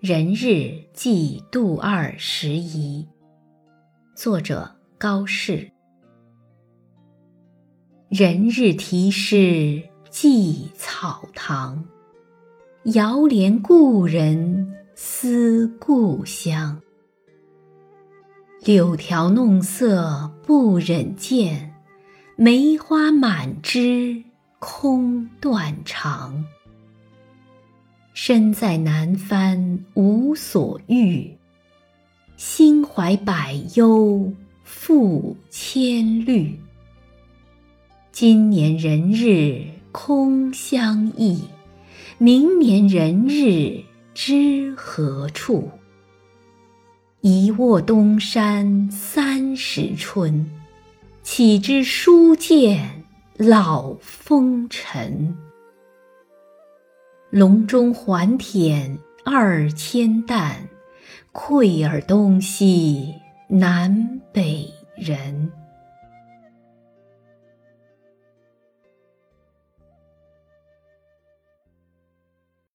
人日祭杜二十遗，作者高适。人日题诗寄草堂，遥怜故人思故乡。柳条弄色不忍见，梅花满枝空断肠。身在南藩无所欲，心怀百忧复千虑。今年人日空相忆，明年人日知何处？一卧东山三十春，岂知书剑老风尘。笼中还舔二千担，愧尔东西南北人。